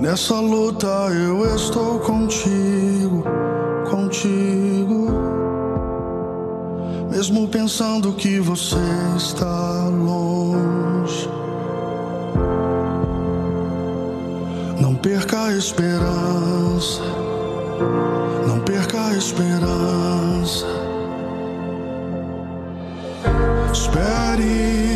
Nessa luta eu estou contigo, contigo. Mesmo pensando que você está longe. Não perca a esperança, não perca a esperança. Espere,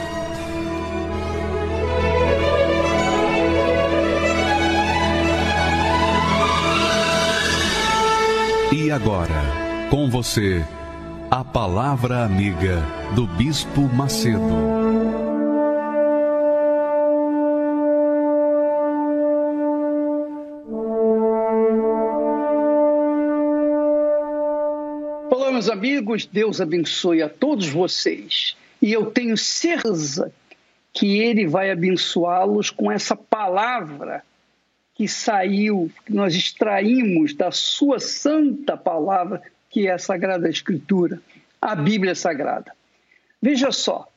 E agora, com você, a Palavra Amiga do Bispo Macedo. Olá, meus amigos, Deus abençoe a todos vocês. E eu tenho certeza que Ele vai abençoá-los com essa palavra que saiu, que nós extraímos da sua santa palavra, que é a Sagrada Escritura, a Bíblia Sagrada. Veja só,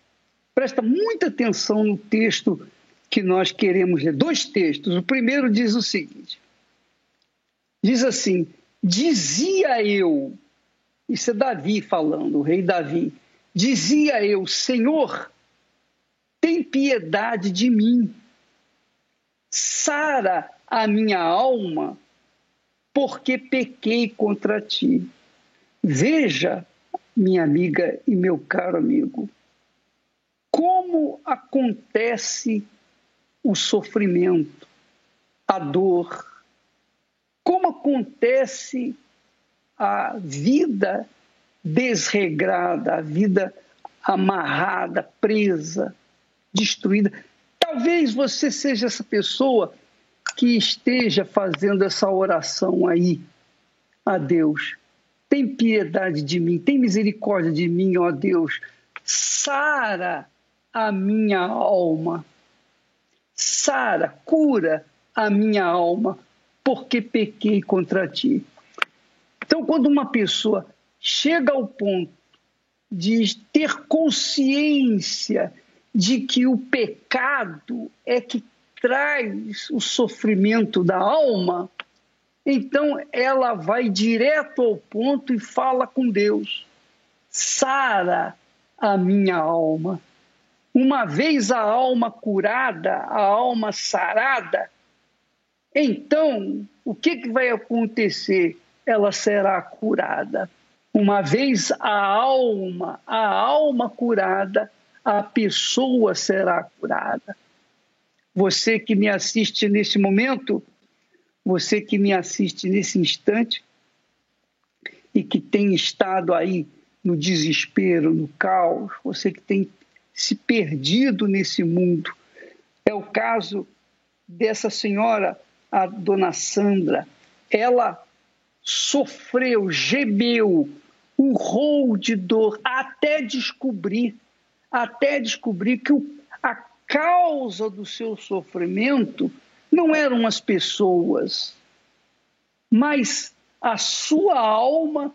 presta muita atenção no texto que nós queremos ler. Dois textos. O primeiro diz o seguinte: diz assim: Dizia eu, isso é Davi falando, o rei Davi, dizia eu, Senhor, tem piedade de mim, sara a minha alma, porque pequei contra ti. Veja, minha amiga e meu caro amigo, como acontece o sofrimento, a dor, como acontece a vida desregrada, a vida amarrada, presa, destruída. Talvez você seja essa pessoa que esteja fazendo essa oração aí a Deus. Tem piedade de mim, tem misericórdia de mim, ó Deus. Sara a minha alma. Sara, cura a minha alma, porque pequei contra ti. Então, quando uma pessoa chega ao ponto de ter consciência de que o pecado é que traz o sofrimento da alma, então ela vai direto ao ponto e fala com Deus: sara a minha alma. Uma vez a alma curada, a alma sarada, então o que, que vai acontecer? Ela será curada. Uma vez a alma, a alma curada, a pessoa será curada. Você que me assiste neste momento, você que me assiste nesse instante e que tem estado aí no desespero, no caos, você que tem se perdido nesse mundo. É o caso dessa senhora, a dona Sandra. Ela sofreu, gemeu, urrou de dor até descobrir, até descobrir que o, a causa do seu sofrimento não eram as pessoas, mas a sua alma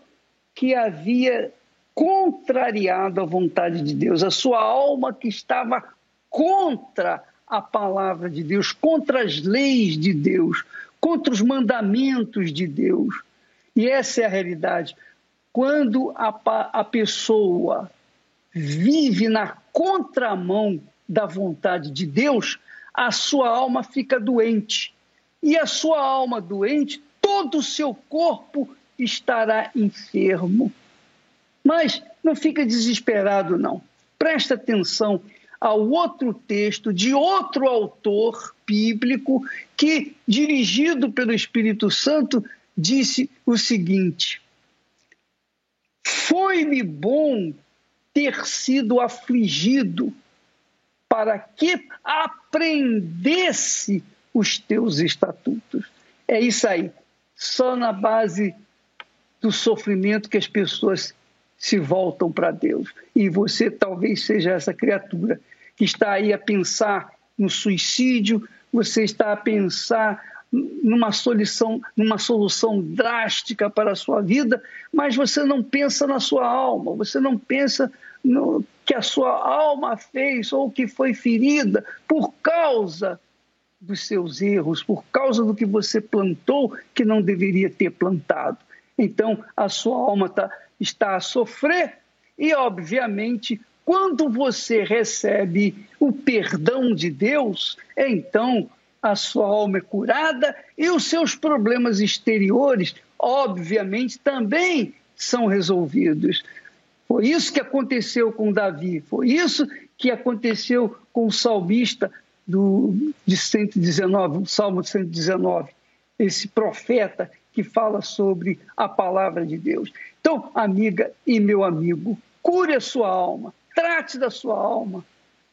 que havia contrariado a vontade de Deus, a sua alma que estava contra a palavra de Deus, contra as leis de Deus, contra os mandamentos de Deus. E essa é a realidade. Quando a, a pessoa vive na contramão da vontade de Deus, a sua alma fica doente. E a sua alma doente, todo o seu corpo estará enfermo. Mas não fica desesperado, não. Presta atenção ao outro texto de outro autor bíblico que, dirigido pelo Espírito Santo, disse o seguinte: Foi-me bom ter sido afligido para que aprendesse os teus estatutos. É isso aí. Só na base do sofrimento que as pessoas se voltam para Deus. E você talvez seja essa criatura que está aí a pensar no suicídio, você está a pensar numa solução, numa solução drástica para a sua vida, mas você não pensa na sua alma, você não pensa no que a sua alma fez ou que foi ferida por causa dos seus erros, por causa do que você plantou que não deveria ter plantado. Então, a sua alma tá, está a sofrer e, obviamente, quando você recebe o perdão de Deus, então a sua alma é curada e os seus problemas exteriores, obviamente, também são resolvidos. Foi isso que aconteceu com Davi, foi isso que aconteceu com o salmista do, de 119, o Salmo 119, esse profeta que fala sobre a palavra de Deus. Então, amiga e meu amigo, cure a sua alma, trate da sua alma.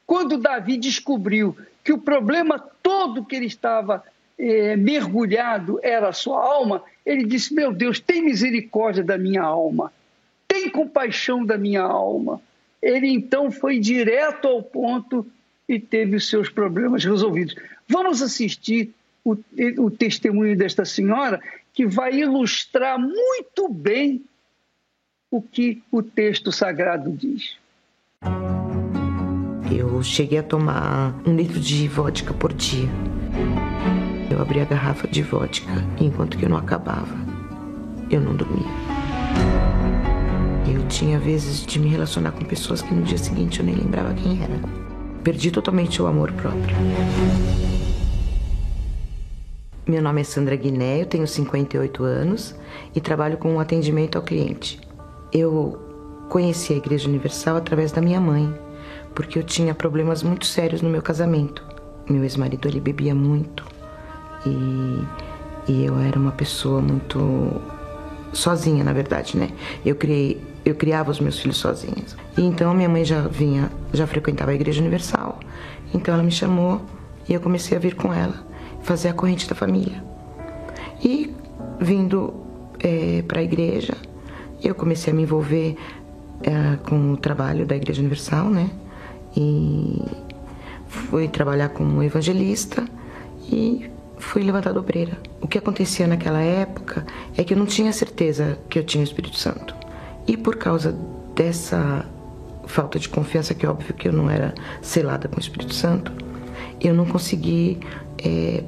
Quando Davi descobriu que o problema todo que ele estava eh, mergulhado era a sua alma, ele disse: Meu Deus, tem misericórdia da minha alma, tem compaixão da minha alma. Ele então foi direto ao ponto e teve os seus problemas resolvidos. Vamos assistir o, o testemunho desta senhora, que vai ilustrar muito bem o que o texto sagrado diz. Eu cheguei a tomar um litro de vodka por dia. Eu abri a garrafa de vodka enquanto que eu não acabava. Eu não dormia. Eu tinha vezes de me relacionar com pessoas que no dia seguinte eu nem lembrava quem era. Perdi totalmente o amor próprio. Meu nome é Sandra Guiné, eu tenho 58 anos e trabalho com atendimento ao cliente. Eu conheci a Igreja Universal através da minha mãe, porque eu tinha problemas muito sérios no meu casamento. Meu ex-marido ele bebia muito e, e eu era uma pessoa muito sozinha, na verdade, né? Eu criei, eu criava os meus filhos sozinha. E então minha mãe já vinha, já frequentava a Igreja Universal. Então ela me chamou e eu comecei a vir com ela fazer a corrente da família. E vindo é, para a igreja, eu comecei a me envolver é, com o trabalho da Igreja Universal, né? E fui trabalhar como evangelista e fui levantada obreira. O que acontecia naquela época é que eu não tinha certeza que eu tinha o Espírito Santo. E por causa dessa falta de confiança, que é óbvio que eu não era selada com o Espírito Santo, eu não consegui é,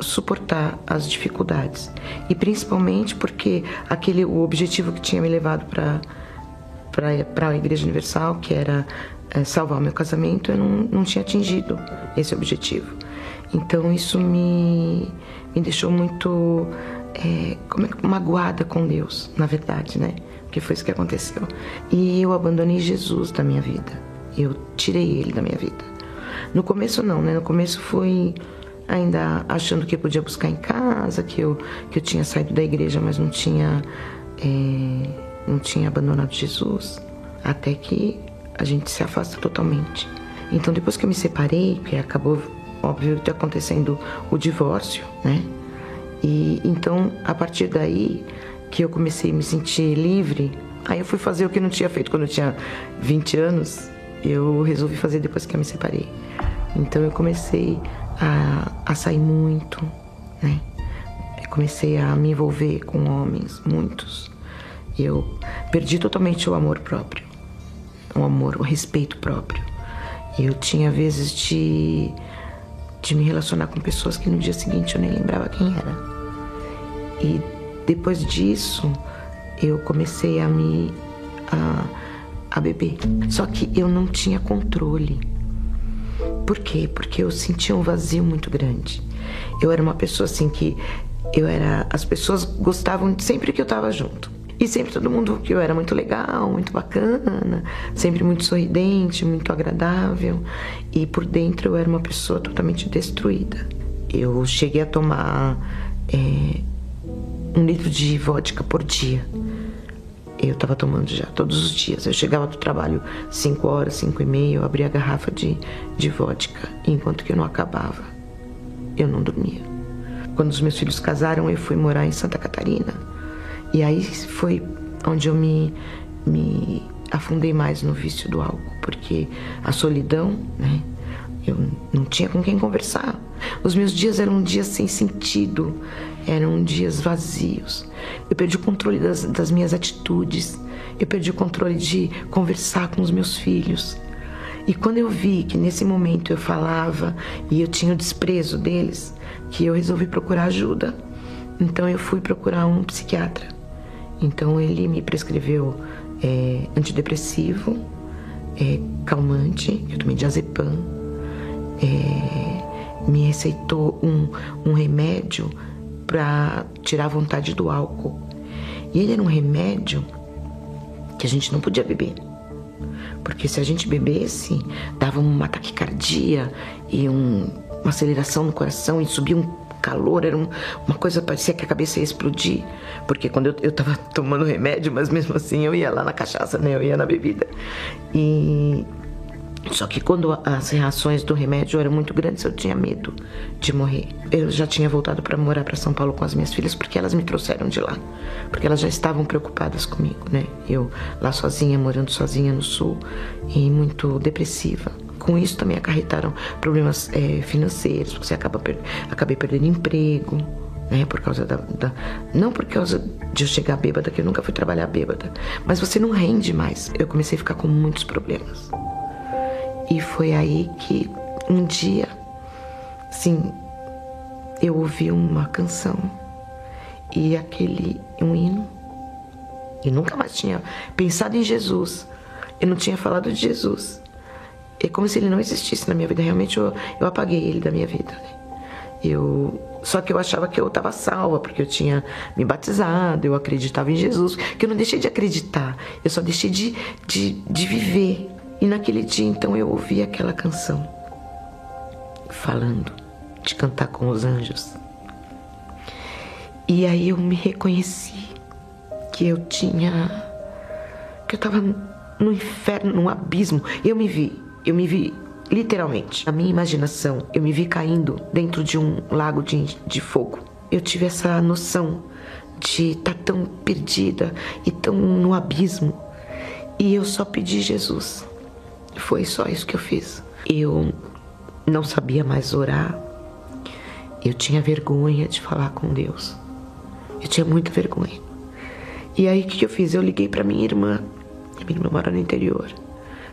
suportar as dificuldades e principalmente porque aquele o objetivo que tinha me levado para para a Igreja Universal que era é, salvar o meu casamento eu não, não tinha atingido esse objetivo. Então isso me me deixou muito é, como é, magoada com Deus na verdade né? Que foi isso que aconteceu. E eu abandonei Jesus da minha vida. Eu tirei ele da minha vida. No começo não né? No começo foi ainda achando que eu podia buscar em casa, que eu, que eu tinha saído da igreja, mas não tinha, é, não tinha abandonado Jesus, até que a gente se afasta totalmente. Então, depois que eu me separei, que acabou, óbvio, acontecendo o divórcio, né? E então, a partir daí que eu comecei a me sentir livre, aí eu fui fazer o que não tinha feito quando eu tinha 20 anos, eu resolvi fazer depois que eu me separei. Então, eu comecei a, a sair muito, né? Eu comecei a me envolver com homens, muitos. Eu perdi totalmente o amor próprio, o amor, o respeito próprio. Eu tinha vezes de, de me relacionar com pessoas que no dia seguinte eu nem lembrava quem era. E depois disso, eu comecei a me a, a beber. Só que eu não tinha controle. Por quê? Porque eu sentia um vazio muito grande. Eu era uma pessoa assim que eu era, as pessoas gostavam sempre que eu estava junto. E sempre todo mundo que eu era muito legal, muito bacana, sempre muito sorridente, muito agradável. E por dentro eu era uma pessoa totalmente destruída. Eu cheguei a tomar é, um litro de vodka por dia. Eu estava tomando já todos os dias. Eu chegava do trabalho 5 horas, 5 e meia, eu abria a garrafa de, de vodka. enquanto que eu não acabava, eu não dormia. Quando os meus filhos casaram, eu fui morar em Santa Catarina. E aí foi onde eu me, me afundei mais no vício do álcool, porque a solidão, né? Eu não tinha com quem conversar. Os meus dias eram dias sem sentido, eram dias vazios. Eu perdi o controle das, das minhas atitudes, eu perdi o controle de conversar com os meus filhos. E quando eu vi que nesse momento eu falava e eu tinha o desprezo deles, que eu resolvi procurar ajuda. Então eu fui procurar um psiquiatra. Então ele me prescreveu é, antidepressivo, é, calmante, eu tomei diazepam, é, me receitou um, um remédio para tirar a vontade do álcool. E ele era um remédio que a gente não podia beber. Porque se a gente bebesse, dava uma taquicardia e um, uma aceleração no coração e subia um calor, era um, uma coisa, parecia que a cabeça ia explodir. Porque quando eu, eu tava tomando remédio, mas mesmo assim eu ia lá na cachaça, né? Eu ia na bebida. E só que quando as reações do remédio eram muito grandes, eu tinha medo de morrer. Eu já tinha voltado para morar para São Paulo com as minhas filhas porque elas me trouxeram de lá, porque elas já estavam preocupadas comigo, né? Eu lá sozinha, morando sozinha no sul e muito depressiva. Com isso também acarretaram problemas é, financeiros, você acaba per acabei perdendo emprego, né? Por causa da, da, Não por causa de eu chegar bêbada, que eu nunca fui trabalhar bêbada, mas você não rende mais. Eu comecei a ficar com muitos problemas. E foi aí que um dia, sim, eu ouvi uma canção e aquele um hino. E nunca mais tinha pensado em Jesus. Eu não tinha falado de Jesus. É como se ele não existisse na minha vida. Realmente eu, eu apaguei ele da minha vida. Eu só que eu achava que eu estava salva, porque eu tinha me batizado, eu acreditava em Jesus, que eu não deixei de acreditar, eu só deixei de, de, de viver. E naquele dia então eu ouvi aquela canção falando de cantar com os anjos. E aí eu me reconheci que eu tinha que eu estava no inferno, num abismo. Eu me vi, eu me vi literalmente. Na minha imaginação, eu me vi caindo dentro de um lago de, de fogo. Eu tive essa noção de estar tá tão perdida e tão no abismo. E eu só pedi Jesus foi só isso que eu fiz. Eu não sabia mais orar. Eu tinha vergonha de falar com Deus. Eu tinha muita vergonha. E aí o que eu fiz? Eu liguei para minha irmã. Minha irmã mora no interior.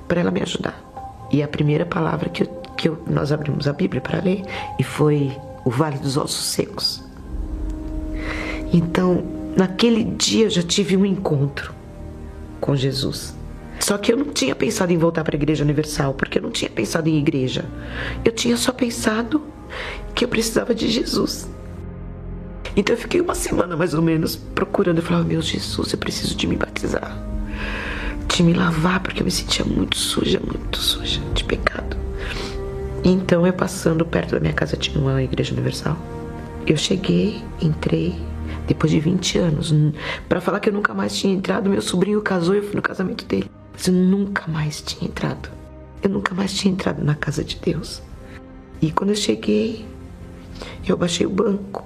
Para ela me ajudar. E a primeira palavra que, eu, que eu, nós abrimos a Bíblia para ler e foi o Vale dos Ossos Secos. Então, naquele dia eu já tive um encontro com Jesus. Só que eu não tinha pensado em voltar para a Igreja Universal, porque eu não tinha pensado em igreja. Eu tinha só pensado que eu precisava de Jesus. Então eu fiquei uma semana mais ou menos procurando. Eu falava, meu Jesus, eu preciso de me batizar. De me lavar, porque eu me sentia muito suja, muito suja de pecado. Então eu passando perto da minha casa tinha uma igreja universal. Eu cheguei, entrei, depois de 20 anos. para falar que eu nunca mais tinha entrado, meu sobrinho casou e eu fui no casamento dele. Mas eu nunca mais tinha entrado. Eu nunca mais tinha entrado na casa de Deus. E quando eu cheguei, eu baixei o banco,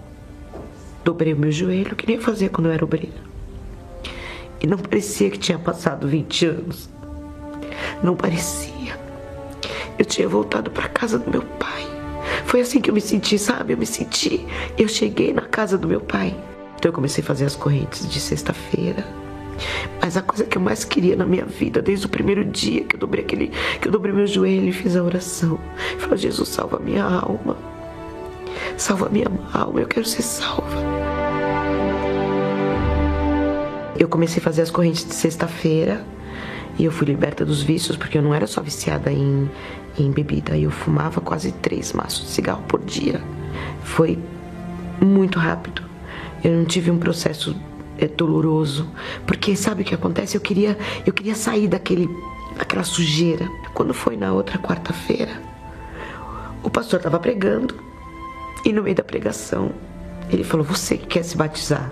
dobrei o meu joelho, que nem fazia quando eu era obreira. E não parecia que tinha passado 20 anos. Não parecia. Eu tinha voltado para casa do meu pai. Foi assim que eu me senti, sabe? Eu me senti. Eu cheguei na casa do meu pai. Então eu comecei a fazer as correntes de sexta-feira, mas a coisa que eu mais queria na minha vida, desde o primeiro dia que eu dobrei aquele, que eu dobrei meu joelho e fiz a oração, falou: Jesus, salva minha alma. Salva minha alma, eu quero ser salva. Eu comecei a fazer as correntes de sexta-feira e eu fui liberta dos vícios, porque eu não era só viciada em, em bebida, eu fumava quase três maços de cigarro por dia. Foi muito rápido. Eu não tive um processo é doloroso, porque sabe o que acontece? Eu queria, eu queria sair daquele, daquela sujeira. Quando foi na outra quarta-feira, o pastor estava pregando e no meio da pregação ele falou: Você que quer se batizar,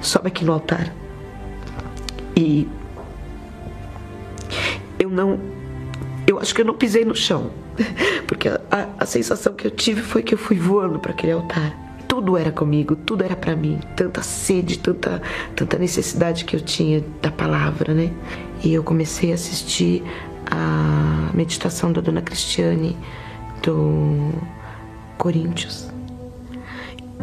sobe aqui no altar. E eu não, eu acho que eu não pisei no chão, porque a, a, sensação que eu tive foi que eu fui voando para aquele altar tudo era comigo, tudo era para mim, tanta sede, tanta, tanta necessidade que eu tinha da palavra, né? E eu comecei a assistir a meditação da Dona Cristiane do Coríntios.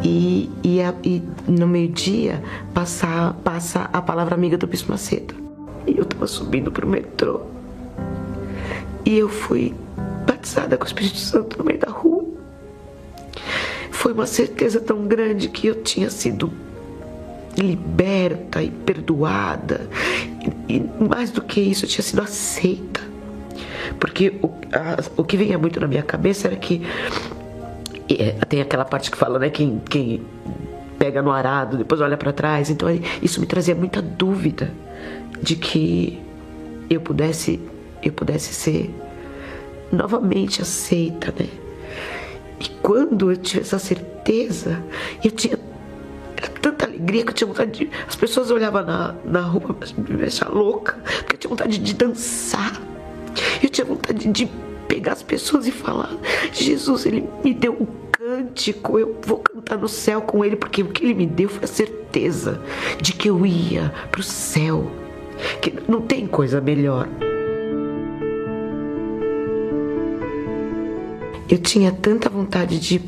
E, e, a, e no meio-dia passa, passa a palavra amiga do Bispo Macedo. E eu tava subindo pro metrô. E eu fui batizada com o Espírito Santo no meio da rua foi uma certeza tão grande que eu tinha sido liberta e perdoada. E, e mais do que isso, eu tinha sido aceita. Porque o, a, o que vinha muito na minha cabeça era que. É, tem aquela parte que fala, né? Quem, quem pega no arado, depois olha para trás. Então isso me trazia muita dúvida de que eu pudesse, eu pudesse ser novamente aceita, né? E quando eu tive essa certeza, eu tinha tanta alegria que eu tinha vontade de. As pessoas olhavam na, na rua me deixar louca, porque eu tinha vontade de dançar. Eu tinha vontade de pegar as pessoas e falar: Jesus, Ele me deu um cântico, eu vou cantar no céu com Ele, porque o que Ele me deu foi a certeza de que eu ia para o céu. Que não tem coisa melhor. Eu tinha tanta vontade de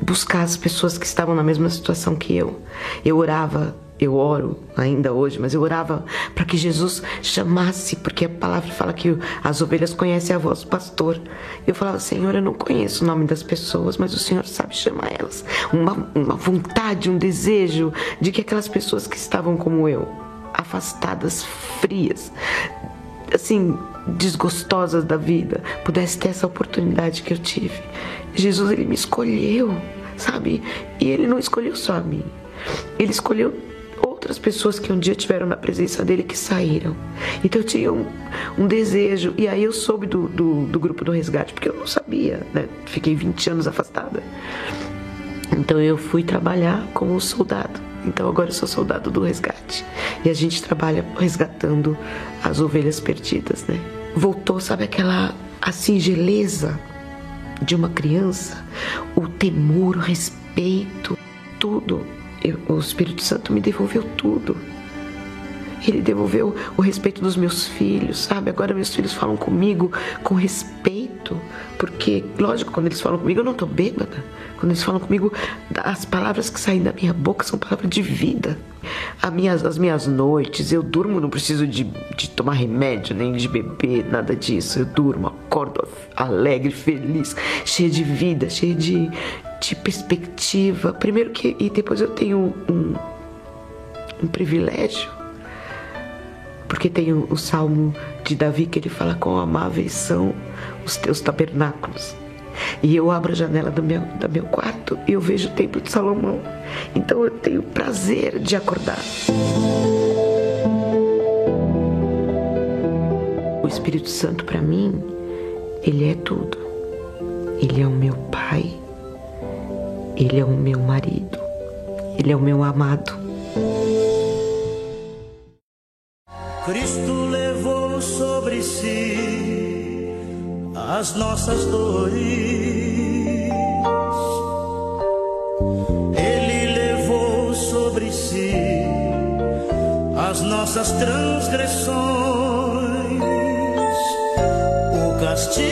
buscar as pessoas que estavam na mesma situação que eu. Eu orava, eu oro ainda hoje, mas eu orava para que Jesus chamasse, porque a palavra fala que as ovelhas conhecem a voz do pastor. Eu falava, Senhor, eu não conheço o nome das pessoas, mas o Senhor sabe chamar elas. Uma, uma vontade, um desejo de que aquelas pessoas que estavam como eu, afastadas, frias, assim, desgostosas da vida, pudesse ter essa oportunidade que eu tive. Jesus, ele me escolheu, sabe? E ele não escolheu só a mim. Ele escolheu outras pessoas que um dia tiveram na presença dele que saíram. Então eu tinha um, um desejo. E aí eu soube do, do, do, grupo do resgate, porque eu não sabia, né? Fiquei 20 anos afastada. Então eu fui trabalhar como soldado. Então agora eu sou soldado do resgate. E a gente trabalha resgatando as ovelhas perdidas, né? Voltou, sabe aquela a singeleza de uma criança, o temor, o respeito, tudo. Eu, o Espírito Santo me devolveu tudo. Ele devolveu o respeito dos meus filhos, sabe? Agora meus filhos falam comigo com respeito, porque, lógico, quando eles falam comigo eu não tô bêbada. Quando eles falam comigo, as palavras que saem da minha boca são palavras de vida. As minhas, as minhas noites, eu durmo, não preciso de, de tomar remédio, nem de beber, nada disso. Eu durmo, acordo alegre, feliz, cheia de vida, cheia de, de perspectiva. Primeiro que, e depois eu tenho um, um privilégio porque tem o, o, salmo de Davi que ele fala: Quão amáveis são os teus tabernáculos. E eu abro a janela do meu, do meu quarto e eu vejo o templo de Salomão. Então eu tenho prazer de acordar. O Espírito Santo para mim, ele é tudo. Ele é o meu pai. Ele é o meu marido. Ele é o meu amado. Cristo levou sobre si as nossas dores. Ele levou sobre si as nossas transgressões. O castigo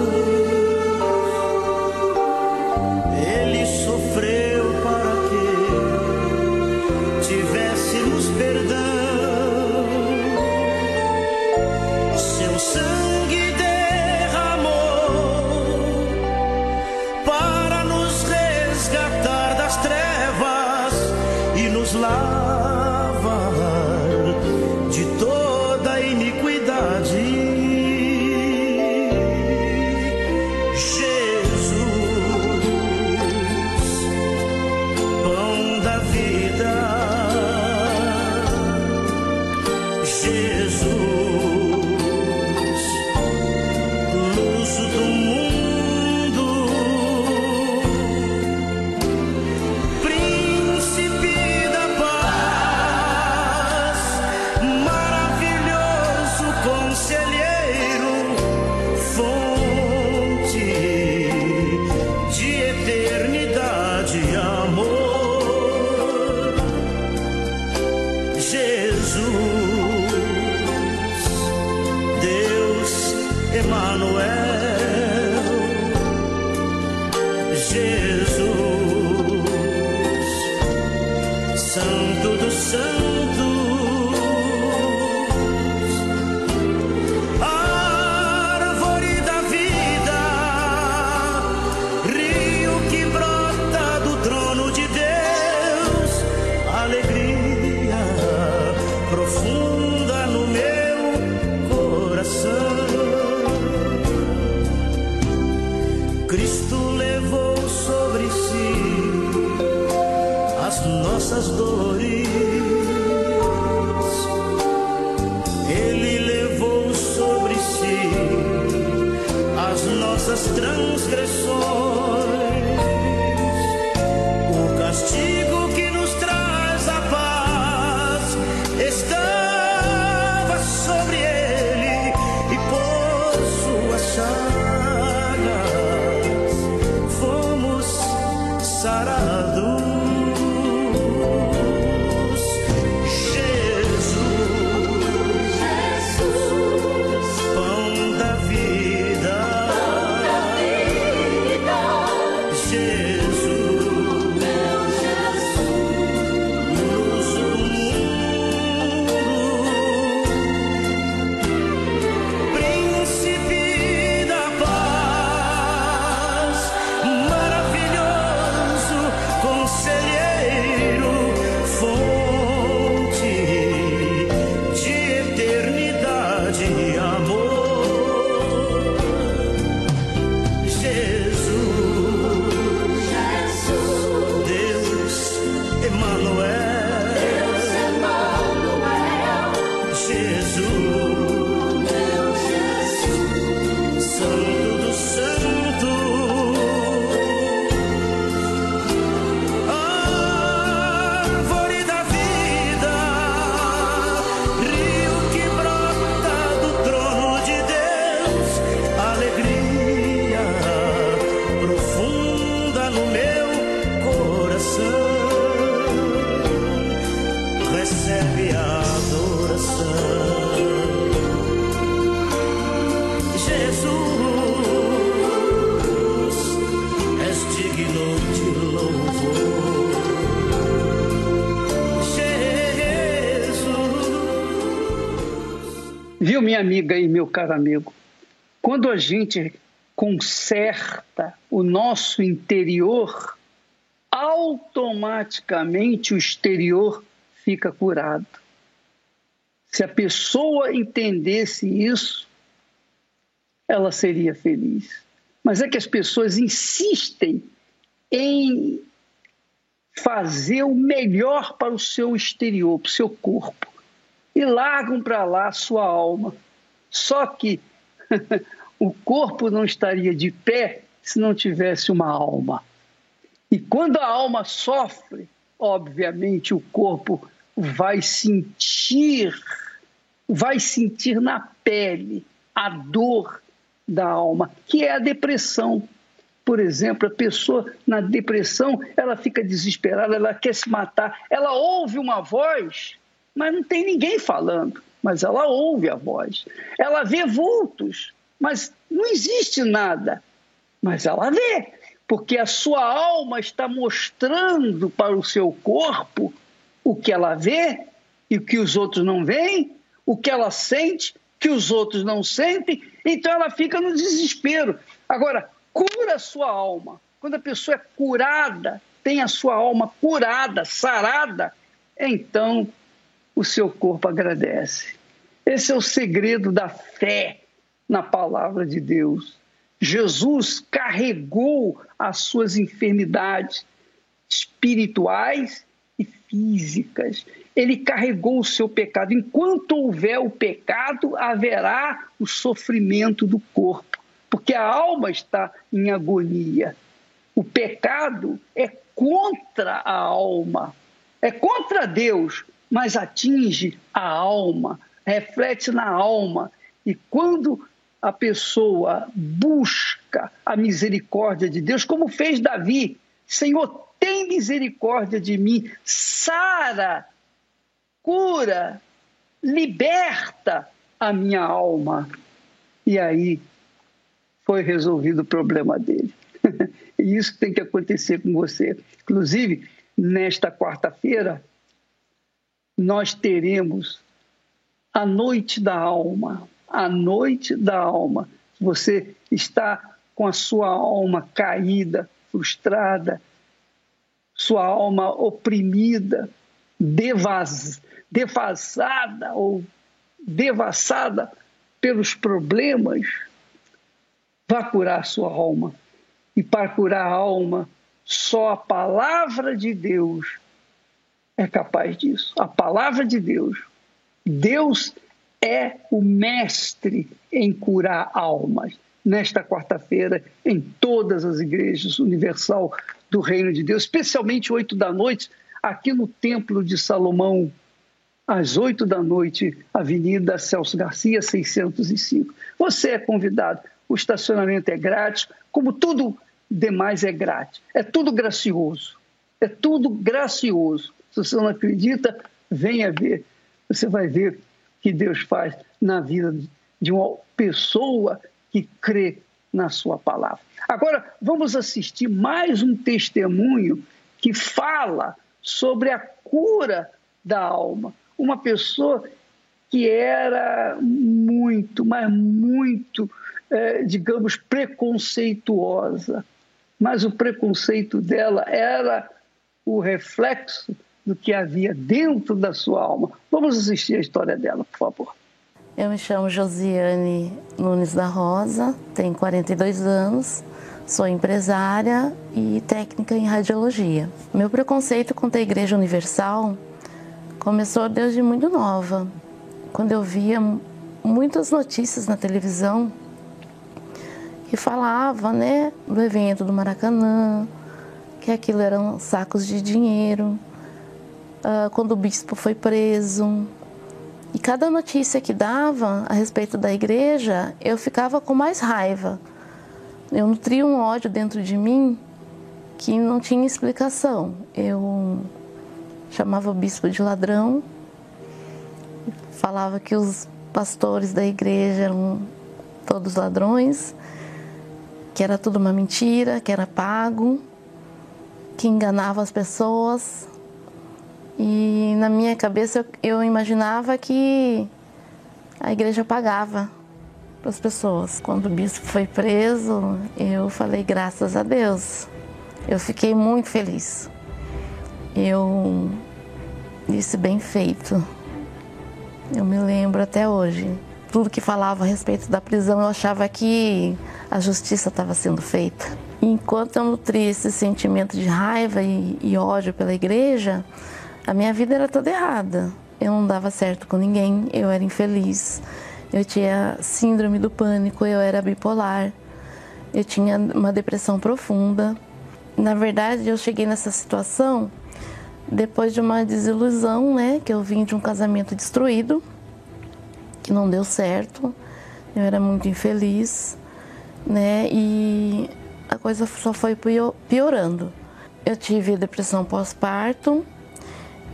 Jesus, Deus Emanuel, Jesus, Santo dos Santos, amiga e meu caro amigo? Quando a gente conserta o nosso interior, automaticamente o exterior fica curado. Se a pessoa entendesse isso, ela seria feliz. Mas é que as pessoas insistem em fazer o melhor para o seu exterior, para o seu corpo, e largam para lá a sua alma. Só que o corpo não estaria de pé se não tivesse uma alma. E quando a alma sofre, obviamente o corpo vai sentir, vai sentir na pele a dor da alma, que é a depressão. Por exemplo, a pessoa na depressão, ela fica desesperada, ela quer se matar, ela ouve uma voz, mas não tem ninguém falando, mas ela ouve a voz. Ela vê vultos, mas não existe nada, mas ela vê, porque a sua alma está mostrando para o seu corpo o que ela vê e o que os outros não veem, o que ela sente que os outros não sentem, então ela fica no desespero. Agora, cura a sua alma. Quando a pessoa é curada, tem a sua alma curada, sarada, então o seu corpo agradece. Esse é o segredo da fé na palavra de Deus. Jesus carregou as suas enfermidades espirituais e físicas. Ele carregou o seu pecado. Enquanto houver o pecado, haverá o sofrimento do corpo, porque a alma está em agonia. O pecado é contra a alma, é contra Deus, mas atinge a alma, reflete na alma. E quando a pessoa busca a misericórdia de Deus, como fez Davi, Senhor, tem misericórdia de mim, sara, cura, liberta a minha alma. E aí foi resolvido o problema dele. e isso tem que acontecer com você. Inclusive, nesta quarta-feira, nós teremos a noite da alma. A noite da alma. Você está com a sua alma caída, frustrada, sua alma oprimida, devas, devasada ou devassada pelos problemas, vá curar sua alma. E para curar a alma, só a palavra de Deus é capaz disso. A palavra de Deus. Deus é o mestre em curar almas. Nesta quarta-feira, em todas as igrejas universal do Reino de Deus, especialmente oito da noite, aqui no Templo de Salomão, às oito da noite, Avenida Celso Garcia, 605. Você é convidado. O estacionamento é grátis, como tudo demais é grátis. É tudo gracioso. É tudo gracioso. Se você não acredita, venha ver. Você vai ver que Deus faz na vida de uma pessoa que crê na sua palavra. Agora, vamos assistir mais um testemunho que fala sobre a cura da alma. Uma pessoa que era muito, mas muito, é, digamos, preconceituosa. Mas o preconceito dela era o reflexo do que havia dentro da sua alma. Vamos assistir a história dela, por favor. Eu me chamo Josiane Nunes da Rosa, tenho 42 anos, sou empresária e técnica em radiologia. Meu preconceito contra a Igreja Universal começou desde muito nova, quando eu via muitas notícias na televisão que falava, né, do evento do Maracanã, que aquilo eram sacos de dinheiro, uh, quando o bispo foi preso, e cada notícia que dava a respeito da igreja, eu ficava com mais raiva. Eu nutria um ódio dentro de mim que não tinha explicação. Eu chamava o bispo de ladrão, falava que os pastores da igreja eram todos ladrões, que era tudo uma mentira, que era pago, que enganava as pessoas. E na minha cabeça eu, imaginava que a igreja pagava para as pessoas. Quando o bispo foi preso, eu falei graças a Deus. Eu fiquei muito feliz. Eu disse bem feito. Eu me lembro até hoje. Tudo que falava a respeito da prisão, eu achava que a justiça estava sendo feita. Enquanto eu nutria esse sentimento de raiva e, e ódio pela igreja, a minha vida era toda errada. Eu não dava certo com ninguém, eu era infeliz. Eu tinha síndrome do pânico, eu era bipolar. Eu tinha uma depressão profunda. Na verdade, eu cheguei nessa situação depois de uma desilusão, né, que eu vim de um casamento destruído, que não deu certo. Eu era muito infeliz, né? E a coisa só foi piorando. Eu tive depressão pós-parto,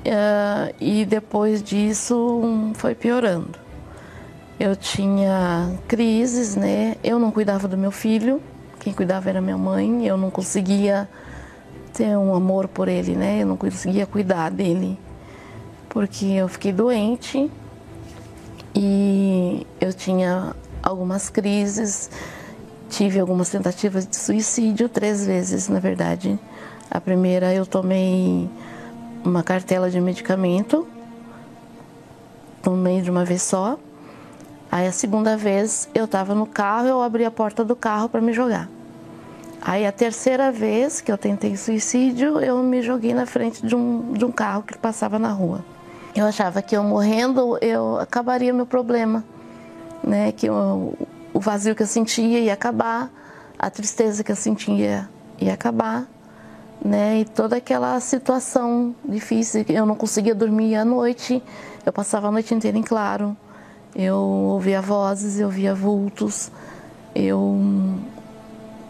Uh, e depois disso foi piorando. Eu tinha crises, né? Eu não cuidava do meu filho, quem cuidava era minha mãe, eu não conseguia ter um amor por ele, né? Eu não conseguia cuidar dele, porque eu fiquei doente e eu tinha algumas crises, tive algumas tentativas de suicídio, três vezes, na verdade, A primeira eu tomei uma cartela de medicamento, tomei de uma vez só. Aí a segunda vez eu estava no carro, eu abri a porta do carro para me jogar. Aí a terceira vez que eu tentei suicídio, eu me joguei na frente de um, de um carro que passava na rua. Eu achava que eu morrendo, eu acabaria meu problema, né? Que eu, o vazio que eu sentia ia acabar, a tristeza que eu sentia ia acabar, né? E toda aquela situação difícil, eu não conseguia dormir à noite, eu passava a noite inteira em claro, eu ouvia vozes, eu via vultos, eu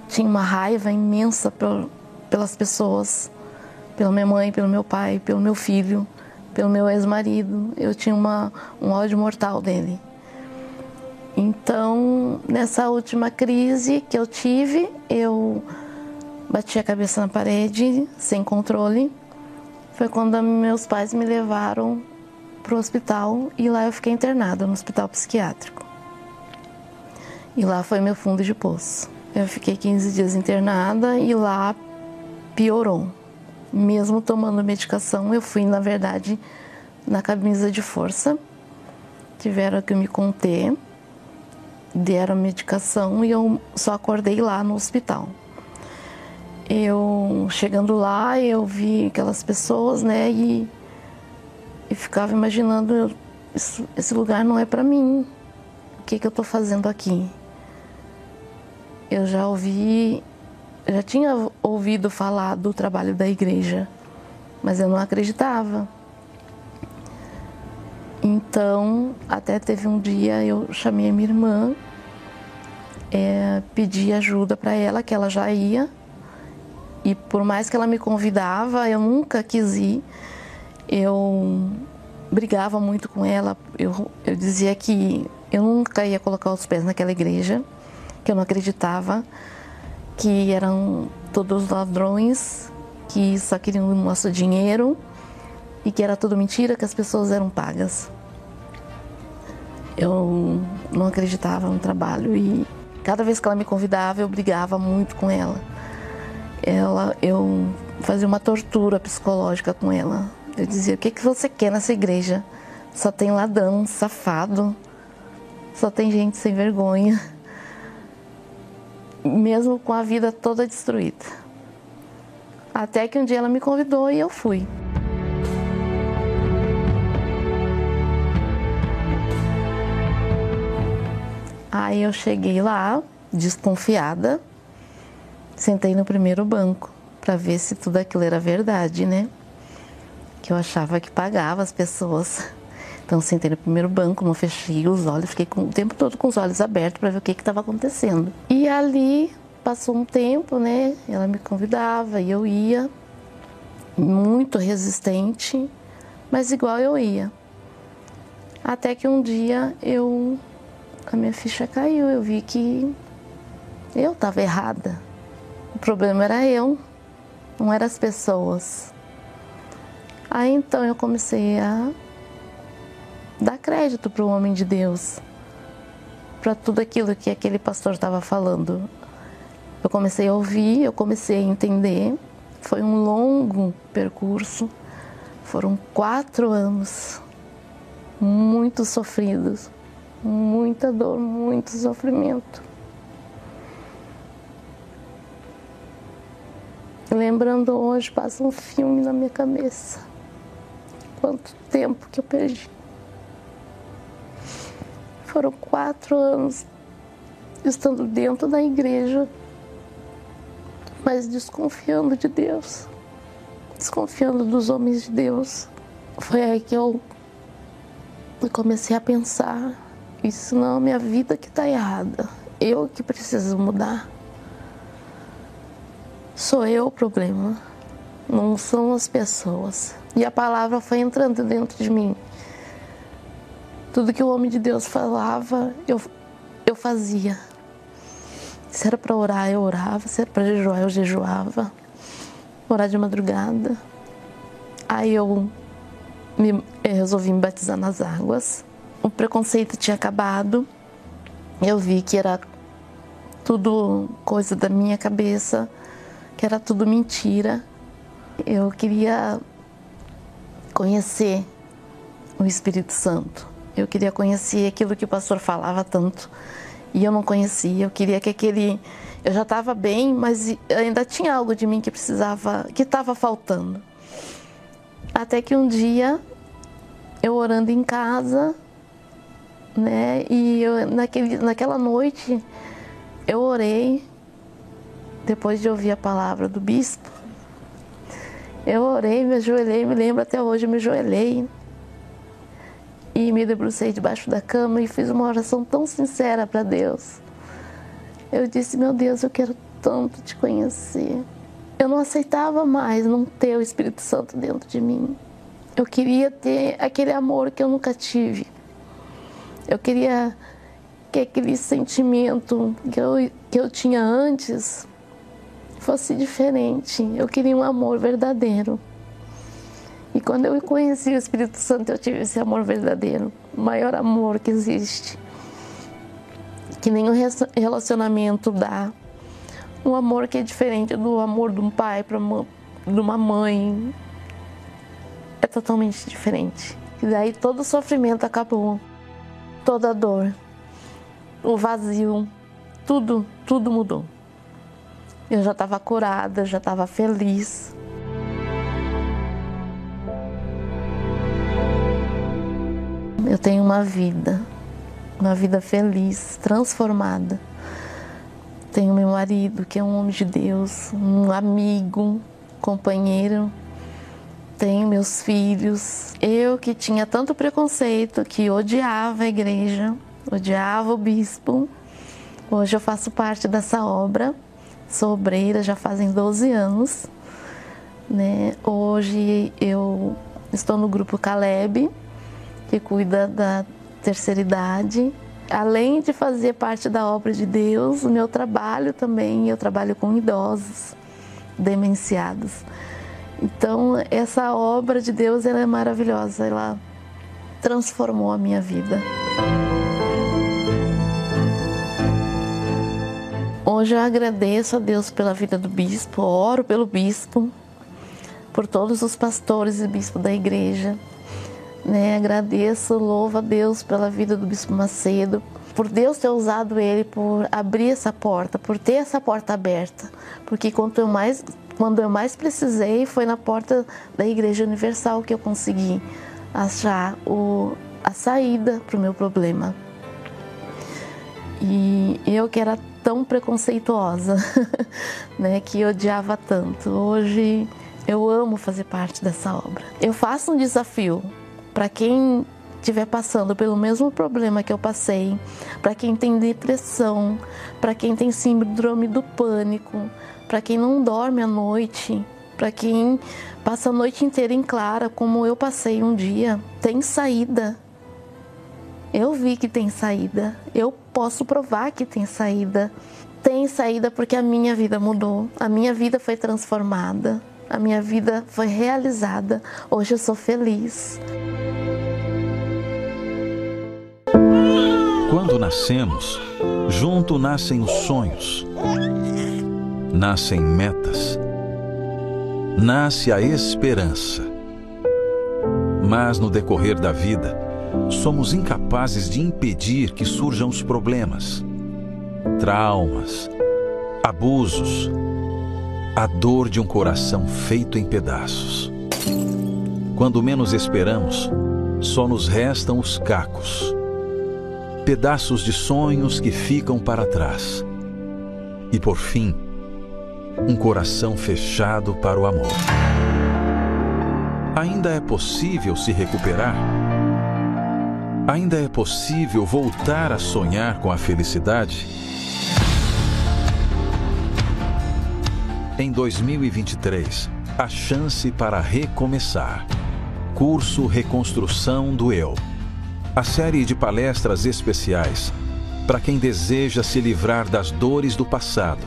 tinha uma raiva imensa pelas pessoas, pela minha mãe, pelo meu pai, pelo meu filho, pelo meu ex-marido. Eu tinha uma, um ódio mortal dele. Então, nessa última crise que eu tive, eu bati a cabeça na parede, sem controle. Foi quando meus pais me levaram para o hospital e lá eu fiquei internada no hospital psiquiátrico. E lá foi meu fundo de poço. Eu fiquei 15 dias internada e lá piorou. Mesmo tomando medicação, eu fui, na verdade, na camisa de força. Tiveram que me conter, deram medicação e eu só acordei lá no hospital. Eu chegando lá, eu vi aquelas pessoas, né, e, e ficava imaginando: isso, esse lugar não é para mim. O que, que eu estou fazendo aqui? eu já ouvi, já tinha ouvido falar do trabalho da igreja, mas eu não acreditava. Então, até teve um dia eu chamei a minha irmã, é, pedi ajuda para ela, que ela já ia, e por mais que ela me convidava, eu nunca quis ir. Eu brigava muito com ela, eu, eu dizia que eu nunca ia colocar os pés naquela igreja que eu não acreditava, que eram todos ladrões, que só queriam o nosso dinheiro e que era tudo mentira, que as pessoas eram pagas. Eu não acreditava no trabalho e cada vez que ela me convidava eu brigava muito com ela. Ela, eu fazia uma tortura psicológica com ela. Eu dizia: o que, que você quer nessa igreja? Só tem ladrão, safado, só tem gente sem vergonha mesmo com a vida toda destruída. Até que um dia ela me convidou e eu fui. Aí eu cheguei lá, desconfiada, sentei no primeiro banco para ver se tudo aquilo era verdade, né? Que eu achava que pagava as pessoas. Então sentei no primeiro banco, não fechei os olhos, fiquei com, o tempo todo com os olhos abertos para ver o que estava acontecendo. E ali passou um tempo, né? Ela me convidava e eu ia, muito resistente, mas igual eu ia. Até que um dia eu a minha ficha caiu, eu vi que eu estava errada. O problema era eu, não eram as pessoas. Aí então eu comecei a dar crédito para o homem de Deus, para tudo aquilo que aquele pastor estava falando. Eu comecei a ouvir, eu comecei a entender. Foi um longo percurso, foram quatro anos muito sofridos, muita dor, muito sofrimento. Lembrando hoje, passa um filme na minha cabeça. Quanto tempo que eu perdi. Foram quatro anos estando dentro da igreja, mas desconfiando de Deus, desconfiando dos homens de Deus. Foi aí que eu comecei a pensar: isso não é minha vida que está errada, eu que preciso mudar. Sou eu o problema, não são as pessoas. E a palavra foi entrando dentro de mim. Tudo que o homem de Deus falava, eu, eu fazia. Se era para orar, eu orava. Se era para jejuar, eu jejuava. Orar de madrugada. Aí eu, me, eu resolvi me batizar nas águas. O preconceito tinha acabado. Eu vi que era tudo coisa da minha cabeça, que era tudo mentira, Eu queria conhecer o Espírito Santo. Eu queria conhecer aquilo que o pastor falava tanto e eu não conhecia. Eu queria que aquele eu já estava bem, mas ainda tinha algo de mim que precisava, que estava faltando. Até que um dia eu orando em casa, né? E eu, naquele, naquela noite eu orei depois de ouvir a palavra do bispo. Eu orei, me ajoelhei, me lembro até hoje, eu me ajoelhei e me debrucei debaixo da cama e fiz uma oração tão sincera para Deus. Eu disse: Meu Deus, eu quero tanto te conhecer. Eu não aceitava mais não ter o Espírito Santo dentro de mim. Eu queria ter aquele amor que eu nunca tive. Eu queria que aquele sentimento que eu, que eu tinha antes fosse diferente. Eu queria um amor verdadeiro. E quando eu conheci o Espírito Santo, eu tive esse amor verdadeiro, o maior amor que existe. Que nenhum relacionamento dá. Um amor que é diferente do amor de um pai para uma mãe. É totalmente diferente. E daí todo o sofrimento acabou. Toda a dor, o vazio, tudo, tudo mudou. Eu já estava curada, já estava feliz. Eu tenho uma vida, uma vida feliz, transformada. Tenho meu marido, que é um homem de Deus, um amigo, companheiro. Tenho meus filhos. Eu que tinha tanto preconceito, que odiava a igreja, odiava o bispo. Hoje eu faço parte dessa obra Sou obreira já fazem 12 anos. Né? Hoje eu estou no grupo Caleb, que cuida da terceira idade. Além de fazer parte da obra de Deus, o meu trabalho também, eu trabalho com idosos, demenciados. Então, essa obra de Deus ela é maravilhosa, ela transformou a minha vida. Hoje eu agradeço a Deus pela vida do bispo, oro pelo bispo, por todos os pastores e bispos da igreja. Né? Agradeço, louvo a Deus pela vida do bispo Macedo, por Deus ter usado ele, por abrir essa porta, por ter essa porta aberta. Porque quanto eu mais, quando eu mais precisei, foi na porta da Igreja Universal que eu consegui achar o, a saída para o meu problema. E eu que era tão preconceituosa, né, que odiava tanto. Hoje eu amo fazer parte dessa obra. Eu faço um desafio para quem estiver passando pelo mesmo problema que eu passei, para quem tem depressão, para quem tem síndrome do pânico, para quem não dorme à noite, para quem passa a noite inteira em clara, como eu passei um dia, tem saída. Eu vi que tem saída. Eu posso provar que tem saída. Tem saída porque a minha vida mudou. A minha vida foi transformada. A minha vida foi realizada. Hoje eu sou feliz. Quando nascemos, junto nascem os sonhos, nascem metas, nasce a esperança. Mas no decorrer da vida, somos incapazes de impedir que surjam os problemas, traumas, abusos, a dor de um coração feito em pedaços. Quando menos esperamos, só nos restam os cacos, pedaços de sonhos que ficam para trás. E por fim, um coração fechado para o amor. Ainda é possível se recuperar? Ainda é possível voltar a sonhar com a felicidade? Em 2023, a chance para recomeçar. Curso Reconstrução do Eu. A série de palestras especiais para quem deseja se livrar das dores do passado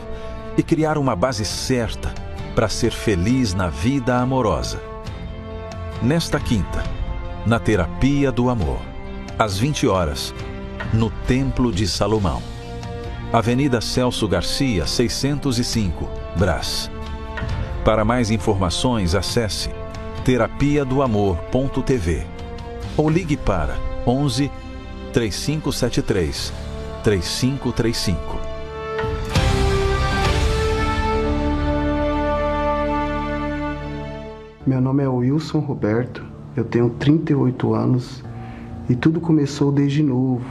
e criar uma base certa para ser feliz na vida amorosa. Nesta quinta, na Terapia do Amor às 20 horas, no Templo de Salomão. Avenida Celso Garcia, 605, Brás. Para mais informações, acesse terapia do amor.tv ou ligue para 11 3573 3535. Meu nome é Wilson Roberto, eu tenho 38 anos e tudo começou desde novo.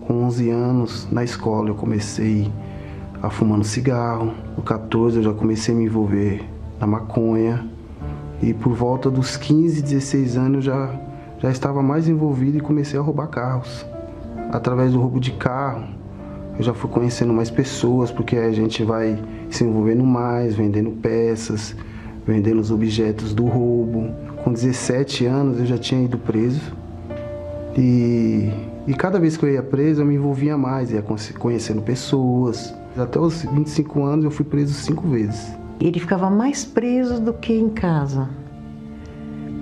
Com 11 anos, na escola, eu comecei a fumando cigarro. No 14, eu já comecei a me envolver na maconha. E por volta dos 15, 16 anos, eu já, já estava mais envolvido e comecei a roubar carros. Através do roubo de carro, eu já fui conhecendo mais pessoas, porque a gente vai se envolvendo mais, vendendo peças, vendendo os objetos do roubo. Com 17 anos, eu já tinha ido preso. E, e cada vez que eu ia preso, eu me envolvia mais, ia conhecendo pessoas. Até os 25 anos, eu fui preso cinco vezes. Ele ficava mais preso do que em casa.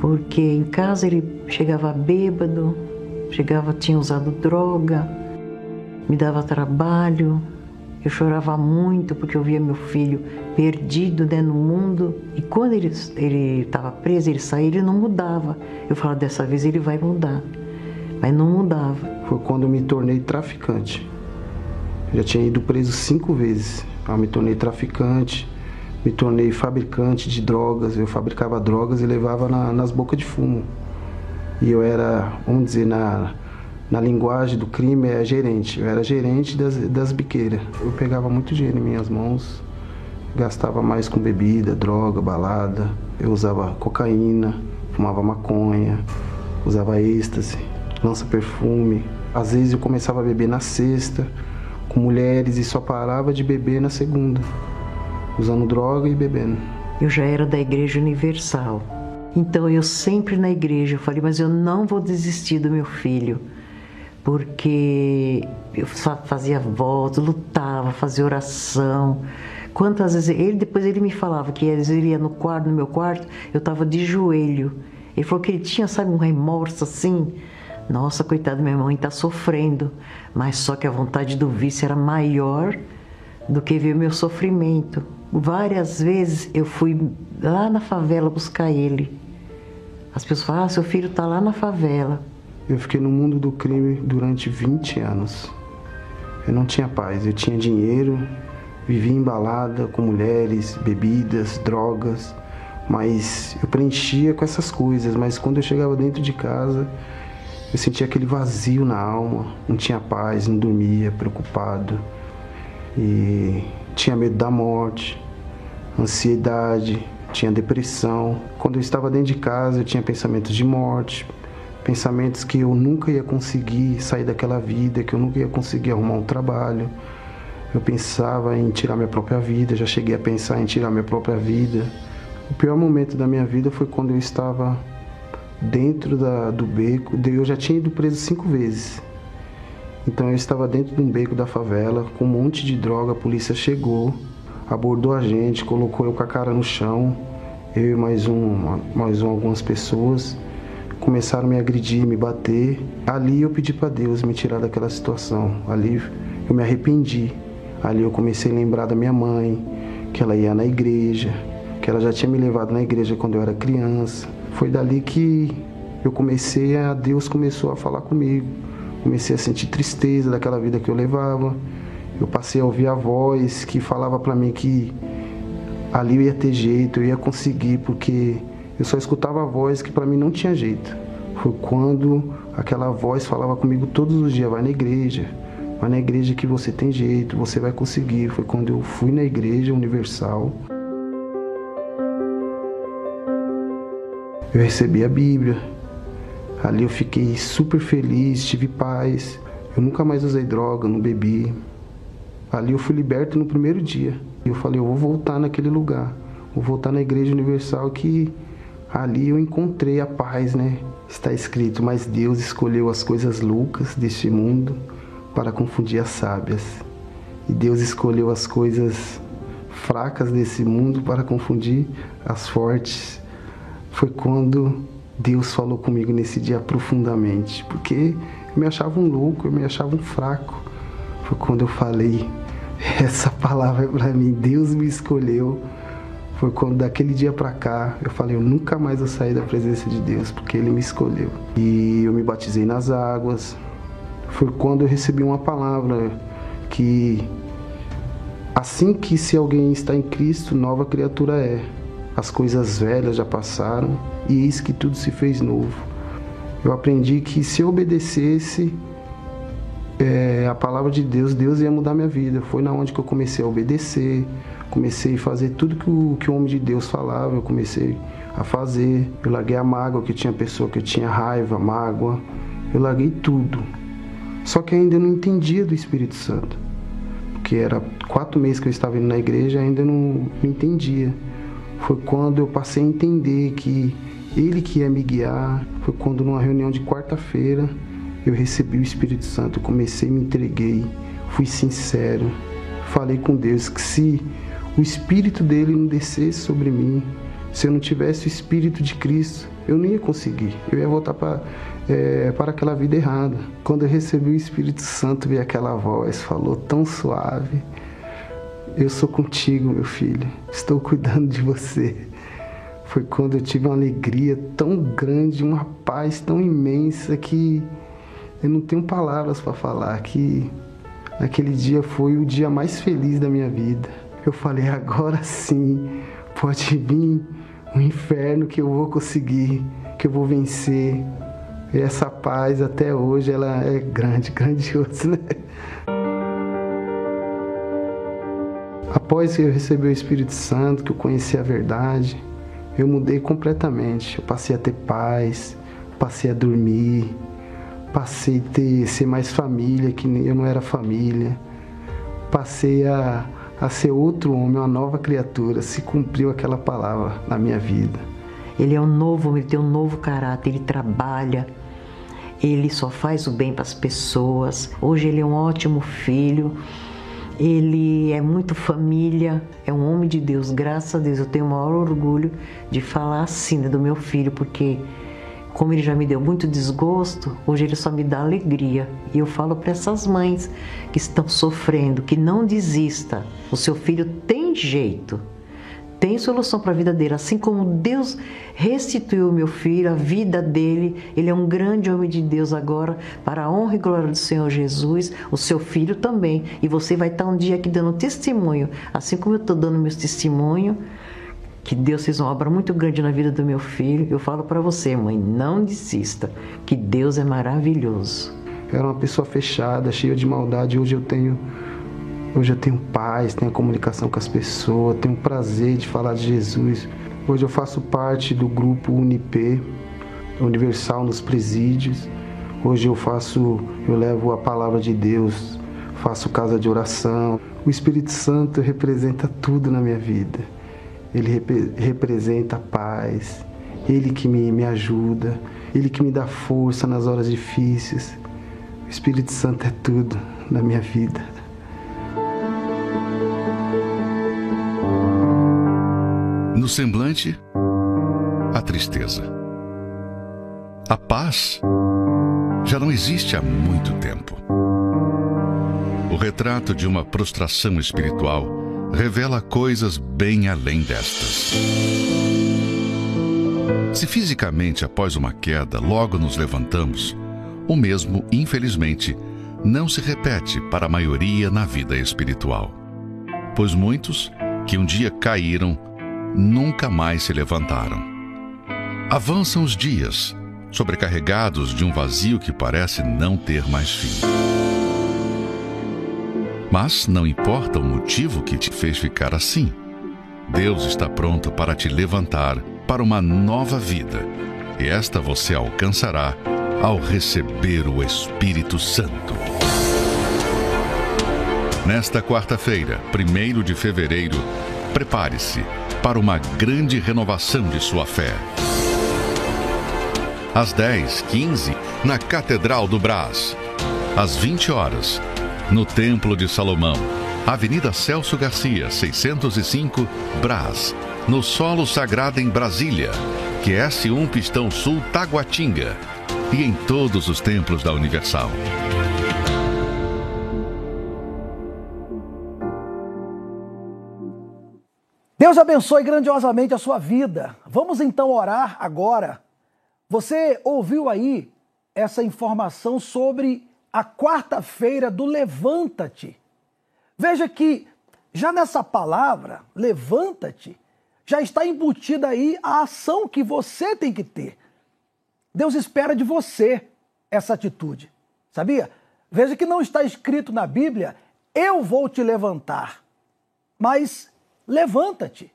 Porque em casa ele chegava bêbado, chegava, tinha usado droga, me dava trabalho. Eu chorava muito porque eu via meu filho perdido né, no mundo. E quando ele estava preso, ele saía, ele não mudava. Eu falava, dessa vez ele vai mudar. Mas não mudava. Foi quando eu me tornei traficante. Eu já tinha ido preso cinco vezes. Eu me tornei traficante me tornei fabricante de drogas. Eu fabricava drogas e levava na, nas bocas de fumo. E eu era, vamos dizer, na, na linguagem do crime, é gerente. Eu era gerente das, das biqueiras. Eu pegava muito dinheiro em minhas mãos, gastava mais com bebida, droga, balada. Eu usava cocaína, fumava maconha, usava êxtase, lança perfume. Às vezes eu começava a beber na sexta, com mulheres, e só parava de beber na segunda usando droga e bebendo. Eu já era da Igreja Universal. Então eu sempre na igreja falei, mas eu não vou desistir do meu filho, porque eu fazia voto, lutava, fazia oração. Quantas vezes ele depois ele me falava que às vezes ele ia no quarto, no meu quarto, eu estava de joelho. Ele falou que ele tinha, sabe, um remorso assim. Nossa, coitado, minha mãe está sofrendo, mas só que a vontade do vício era maior do que ver o meu sofrimento. Várias vezes eu fui lá na favela buscar ele. As pessoas falam, ah, seu filho está lá na favela. Eu fiquei no mundo do crime durante 20 anos. Eu não tinha paz, eu tinha dinheiro, vivia embalada com mulheres, bebidas, drogas, mas eu preenchia com essas coisas, mas quando eu chegava dentro de casa, eu sentia aquele vazio na alma, não tinha paz, não dormia, preocupado e tinha medo da morte ansiedade, tinha depressão. Quando eu estava dentro de casa, eu tinha pensamentos de morte, pensamentos que eu nunca ia conseguir sair daquela vida, que eu nunca ia conseguir arrumar um trabalho. Eu pensava em tirar minha própria vida, já cheguei a pensar em tirar minha própria vida. O pior momento da minha vida foi quando eu estava dentro da, do beco. Eu já tinha ido preso cinco vezes. Então eu estava dentro de um beco da favela com um monte de droga. A polícia chegou abordou a gente, colocou eu com a cara no chão, eu e mais um, mais um, algumas pessoas começaram a me agredir, me bater. Ali eu pedi para Deus me tirar daquela situação. Ali eu me arrependi. Ali eu comecei a lembrar da minha mãe, que ela ia na igreja, que ela já tinha me levado na igreja quando eu era criança. Foi dali que eu comecei a Deus começou a falar comigo. Comecei a sentir tristeza daquela vida que eu levava eu passei a ouvir a voz que falava para mim que ali eu ia ter jeito, eu ia conseguir, porque eu só escutava a voz que para mim não tinha jeito. Foi quando aquela voz falava comigo todos os dias: vai na igreja, vai na igreja que você tem jeito, você vai conseguir. Foi quando eu fui na igreja universal. Eu recebi a Bíblia. Ali eu fiquei super feliz, tive paz. Eu nunca mais usei droga, não bebi. Ali eu fui liberto no primeiro dia. E eu falei, eu vou voltar naquele lugar. Vou voltar na Igreja Universal que ali eu encontrei a paz, né? Está escrito, mas Deus escolheu as coisas loucas deste mundo para confundir as sábias. E Deus escolheu as coisas fracas desse mundo para confundir as fortes. Foi quando Deus falou comigo nesse dia profundamente, porque eu me achava um louco, eu me achava um fraco. Foi quando eu falei, essa palavra é para mim, Deus me escolheu Foi quando daquele dia para cá eu falei, eu nunca mais vou sair da presença de Deus, porque ele me escolheu. E eu me batizei nas águas. Foi quando eu recebi uma palavra que assim que se alguém está em Cristo, nova criatura é. As coisas velhas já passaram e eis que tudo se fez novo. Eu aprendi que se eu obedecesse é, a palavra de Deus, Deus ia mudar minha vida. Foi na onde que eu comecei a obedecer, comecei a fazer tudo que o, que o homem de Deus falava, eu comecei a fazer. Eu larguei a mágoa, que tinha pessoa que tinha raiva, mágoa. Eu larguei tudo. Só que ainda não entendia do Espírito Santo. Porque era quatro meses que eu estava indo na igreja ainda não entendia foi quando eu passei a entender que ele que ia me guiar. Foi quando numa reunião de quarta-feira eu recebi o Espírito Santo, comecei, me entreguei, fui sincero, falei com Deus que se o Espírito dele não descesse sobre mim, se eu não tivesse o Espírito de Cristo, eu não ia conseguir. Eu ia voltar para é, para aquela vida errada. Quando eu recebi o Espírito Santo, vi aquela voz, falou tão suave eu sou contigo, meu filho. Estou cuidando de você. Foi quando eu tive uma alegria tão grande, uma paz tão imensa que eu não tenho palavras para falar. Que aquele dia foi o dia mais feliz da minha vida. Eu falei, agora sim, pode vir o inferno que eu vou conseguir, que eu vou vencer. E essa paz até hoje ela é grande, grandiosa, né? Após que eu recebi o Espírito Santo, que eu conheci a verdade, eu mudei completamente. Eu passei a ter paz, passei a dormir, passei a ter, ser mais família, que eu não era família. Passei a, a ser outro homem, uma nova criatura. Se cumpriu aquela palavra na minha vida. Ele é um novo, ele tem um novo caráter, ele trabalha, ele só faz o bem para as pessoas. Hoje ele é um ótimo filho ele é muito família, é um homem de Deus, graças a Deus. Eu tenho o maior orgulho de falar assim do meu filho, porque como ele já me deu muito desgosto, hoje ele só me dá alegria. E eu falo para essas mães que estão sofrendo, que não desista. O seu filho tem jeito tem solução para a vida dele. Assim como Deus restituiu meu filho, a vida dele, ele é um grande homem de Deus agora, para a honra e glória do Senhor Jesus, o seu filho também. E você vai estar um dia aqui dando testemunho, assim como eu estou dando meu testemunho, que Deus fez uma obra muito grande na vida do meu filho. Eu falo para você, mãe, não desista, que Deus é maravilhoso. Eu era uma pessoa fechada, cheia de maldade. Hoje eu tenho Hoje eu tenho paz, tenho comunicação com as pessoas, tenho prazer de falar de Jesus. Hoje eu faço parte do grupo Unip, Universal nos presídios. Hoje eu faço, eu levo a palavra de Deus, faço casa de oração. O Espírito Santo representa tudo na minha vida. Ele rep representa a paz, ele que me, me ajuda, ele que me dá força nas horas difíceis. O Espírito Santo é tudo na minha vida. No semblante, a tristeza. A paz já não existe há muito tempo. O retrato de uma prostração espiritual revela coisas bem além destas. Se fisicamente, após uma queda, logo nos levantamos, o mesmo, infelizmente, não se repete para a maioria na vida espiritual. Pois muitos que um dia caíram nunca mais se levantaram. Avançam os dias, sobrecarregados de um vazio que parece não ter mais fim. Mas não importa o motivo que te fez ficar assim. Deus está pronto para te levantar para uma nova vida. E esta você alcançará ao receber o Espírito Santo. Nesta quarta-feira, 1 de fevereiro, prepare-se para uma grande renovação de sua fé. Às 10, 15, na Catedral do Brás. Às 20 horas, no Templo de Salomão, Avenida Celso Garcia, 605, Brás, no Solo Sagrado em Brasília, QS1 Pistão Sul Taguatinga e em todos os templos da Universal. Deus abençoe grandiosamente a sua vida. Vamos então orar agora. Você ouviu aí essa informação sobre a quarta-feira do Levanta-te. Veja que já nessa palavra, levanta-te, já está embutida aí a ação que você tem que ter. Deus espera de você essa atitude, sabia? Veja que não está escrito na Bíblia, eu vou te levantar, mas levanta-te.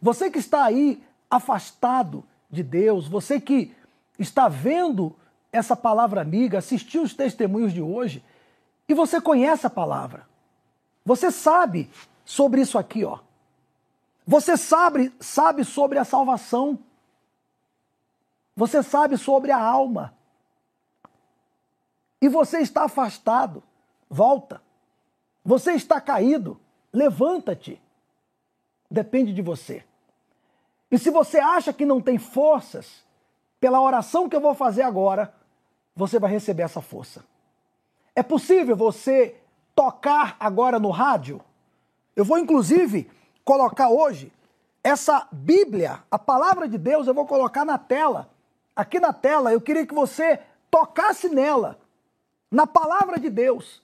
Você que está aí afastado de Deus, você que está vendo essa palavra amiga, assistiu os testemunhos de hoje, e você conhece a palavra. Você sabe sobre isso aqui, ó. Você sabe, sabe sobre a salvação. Você sabe sobre a alma. E você está afastado. Volta. Você está caído. Levanta-te. Depende de você. E se você acha que não tem forças, pela oração que eu vou fazer agora, você vai receber essa força. É possível você tocar agora no rádio. Eu vou, inclusive, colocar hoje essa Bíblia, a palavra de Deus, eu vou colocar na tela. Aqui na tela, eu queria que você tocasse nela, na palavra de Deus,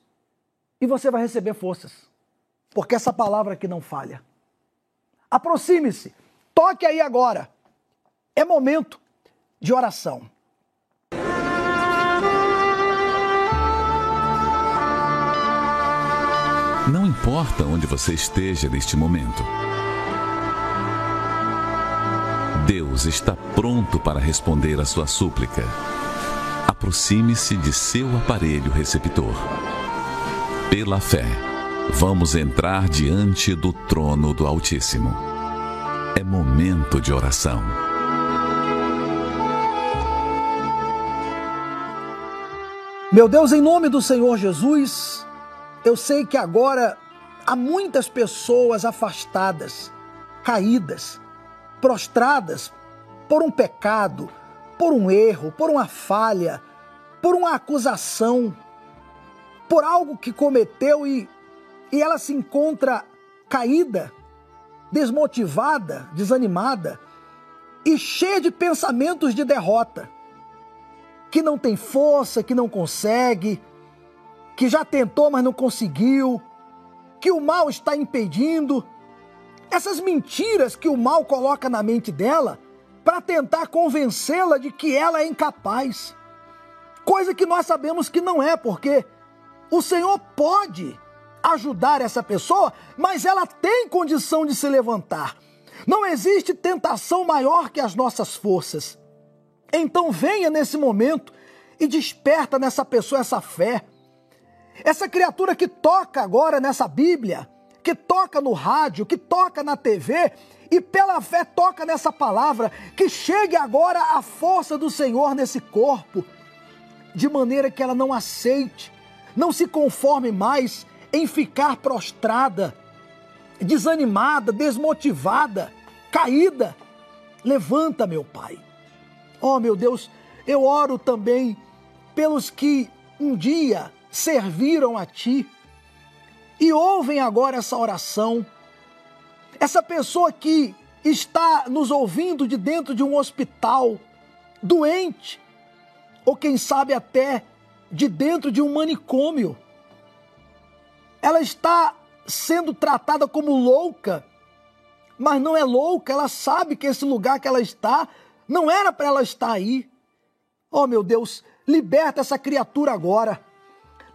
e você vai receber forças, porque essa palavra aqui não falha. Aproxime-se, toque aí agora. É momento de oração. Não importa onde você esteja neste momento. Deus está pronto para responder a sua súplica. Aproxime-se de seu aparelho receptor. Pela fé, vamos entrar diante do trono do Altíssimo. É momento de oração. Meu Deus, em nome do Senhor Jesus, eu sei que agora há muitas pessoas afastadas, caídas, prostradas por um pecado, por um erro, por uma falha, por uma acusação, por algo que cometeu e, e ela se encontra caída, desmotivada, desanimada e cheia de pensamentos de derrota, que não tem força, que não consegue, que já tentou, mas não conseguiu, que o mal está impedindo. Essas mentiras que o mal coloca na mente dela para tentar convencê-la de que ela é incapaz. Coisa que nós sabemos que não é, porque o Senhor pode ajudar essa pessoa, mas ela tem condição de se levantar. Não existe tentação maior que as nossas forças. Então venha nesse momento e desperta nessa pessoa essa fé. Essa criatura que toca agora nessa Bíblia, que toca no rádio, que toca na TV e pela fé toca nessa palavra, que chegue agora a força do Senhor nesse corpo, de maneira que ela não aceite, não se conforme mais em ficar prostrada, desanimada, desmotivada, caída. Levanta, meu Pai. Oh, meu Deus, eu oro também pelos que um dia serviram a Ti e ouvem agora essa oração. Essa pessoa que está nos ouvindo de dentro de um hospital, doente, ou quem sabe até de dentro de um manicômio. Ela está sendo tratada como louca, mas não é louca, ela sabe que esse lugar que ela está não era para ela estar aí. Oh meu Deus, liberta essa criatura agora.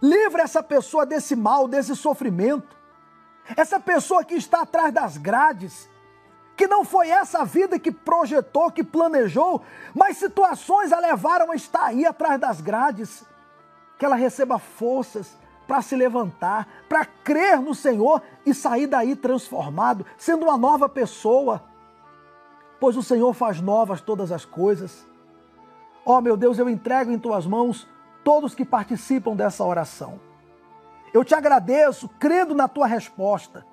Livra essa pessoa desse mal, desse sofrimento. Essa pessoa que está atrás das grades, que não foi essa vida que projetou, que planejou, mas situações a levaram a estar aí atrás das grades. Que ela receba forças para se levantar, para crer no Senhor e sair daí transformado, sendo uma nova pessoa. Pois o Senhor faz novas todas as coisas. Ó oh, meu Deus, eu entrego em tuas mãos todos que participam dessa oração. Eu te agradeço, crendo na tua resposta.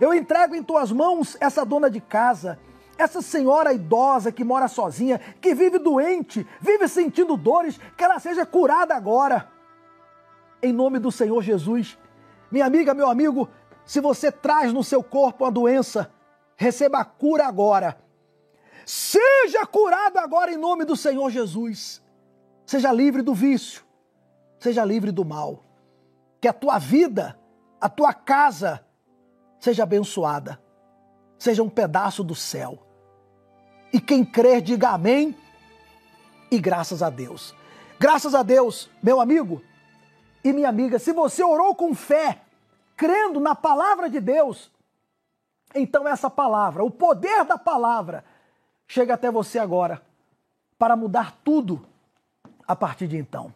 Eu entrego em tuas mãos essa dona de casa, essa senhora idosa que mora sozinha, que vive doente, vive sentindo dores, que ela seja curada agora. Em nome do Senhor Jesus. Minha amiga, meu amigo, se você traz no seu corpo a doença, receba a cura agora. Seja curado agora em nome do Senhor Jesus. Seja livre do vício, seja livre do mal. Que a tua vida, a tua casa, seja abençoada, seja um pedaço do céu. E quem crer, diga amém e graças a Deus. Graças a Deus, meu amigo e minha amiga, se você orou com fé, crendo na palavra de Deus, então essa palavra, o poder da palavra, chega até você agora para mudar tudo a partir de então.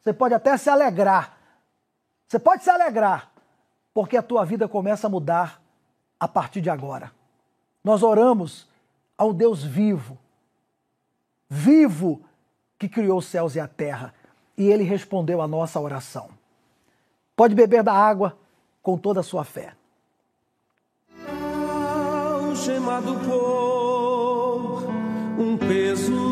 Você pode até se alegrar. Você pode se alegrar, porque a tua vida começa a mudar a partir de agora. Nós oramos ao Deus vivo, vivo que criou os céus e a terra, e ele respondeu a nossa oração. Pode beber da água com toda a sua fé. Um peso.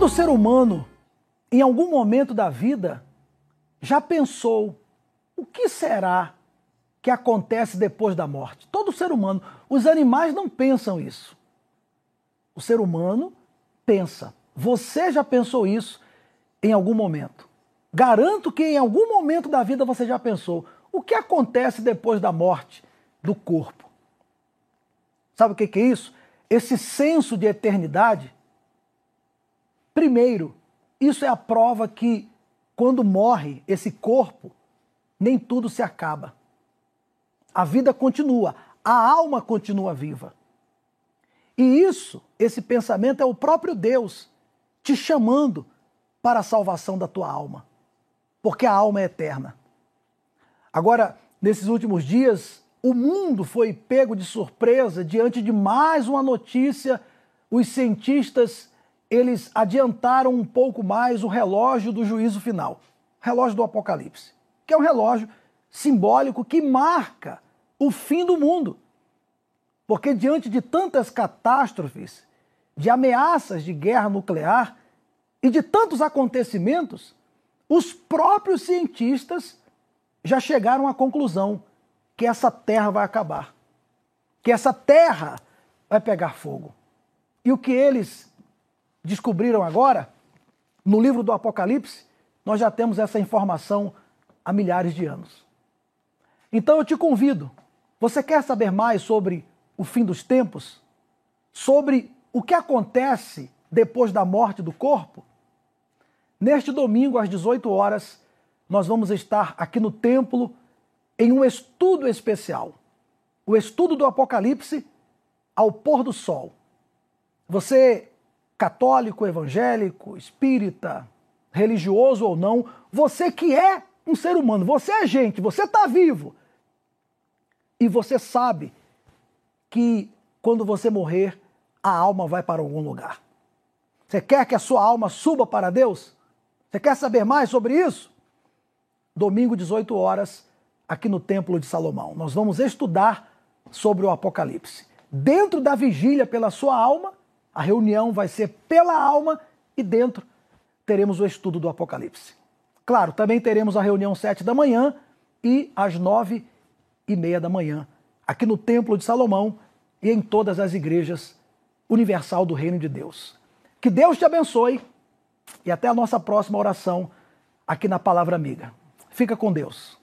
Todo ser humano, em algum momento da vida, já pensou o que será que acontece depois da morte. Todo ser humano. Os animais não pensam isso. O ser humano pensa. Você já pensou isso em algum momento? Garanto que em algum momento da vida você já pensou o que acontece depois da morte do corpo. Sabe o que é isso? Esse senso de eternidade. Primeiro, isso é a prova que quando morre esse corpo, nem tudo se acaba. A vida continua, a alma continua viva. E isso, esse pensamento é o próprio Deus te chamando para a salvação da tua alma, porque a alma é eterna. Agora, nesses últimos dias, o mundo foi pego de surpresa diante de mais uma notícia. Os cientistas, eles adiantaram um pouco mais o relógio do juízo final, relógio do Apocalipse, que é um relógio simbólico que marca o fim do mundo. Porque diante de tantas catástrofes, de ameaças de guerra nuclear e de tantos acontecimentos, os próprios cientistas já chegaram à conclusão que essa terra vai acabar, que essa terra vai pegar fogo. E o que eles descobriram agora, no livro do Apocalipse, nós já temos essa informação há milhares de anos. Então eu te convido, você quer saber mais sobre o fim dos tempos? Sobre o que acontece depois da morte do corpo? Neste domingo, às 18 horas, nós vamos estar aqui no templo em um estudo especial. O estudo do Apocalipse ao pôr do sol. Você, católico, evangélico, espírita, religioso ou não, você que é um ser humano, você é gente, você está vivo. E você sabe que quando você morrer, a alma vai para algum lugar. Você quer que a sua alma suba para Deus? Você quer saber mais sobre isso? Domingo, 18 horas, aqui no Templo de Salomão. Nós vamos estudar sobre o Apocalipse. Dentro da vigília pela sua alma, a reunião vai ser pela alma e dentro teremos o estudo do Apocalipse. Claro, também teremos a reunião sete da manhã e às nove e meia da manhã, aqui no Templo de Salomão e em todas as igrejas universal do Reino de Deus. Que Deus te abençoe e até a nossa próxima oração aqui na Palavra Amiga. Fica com Deus.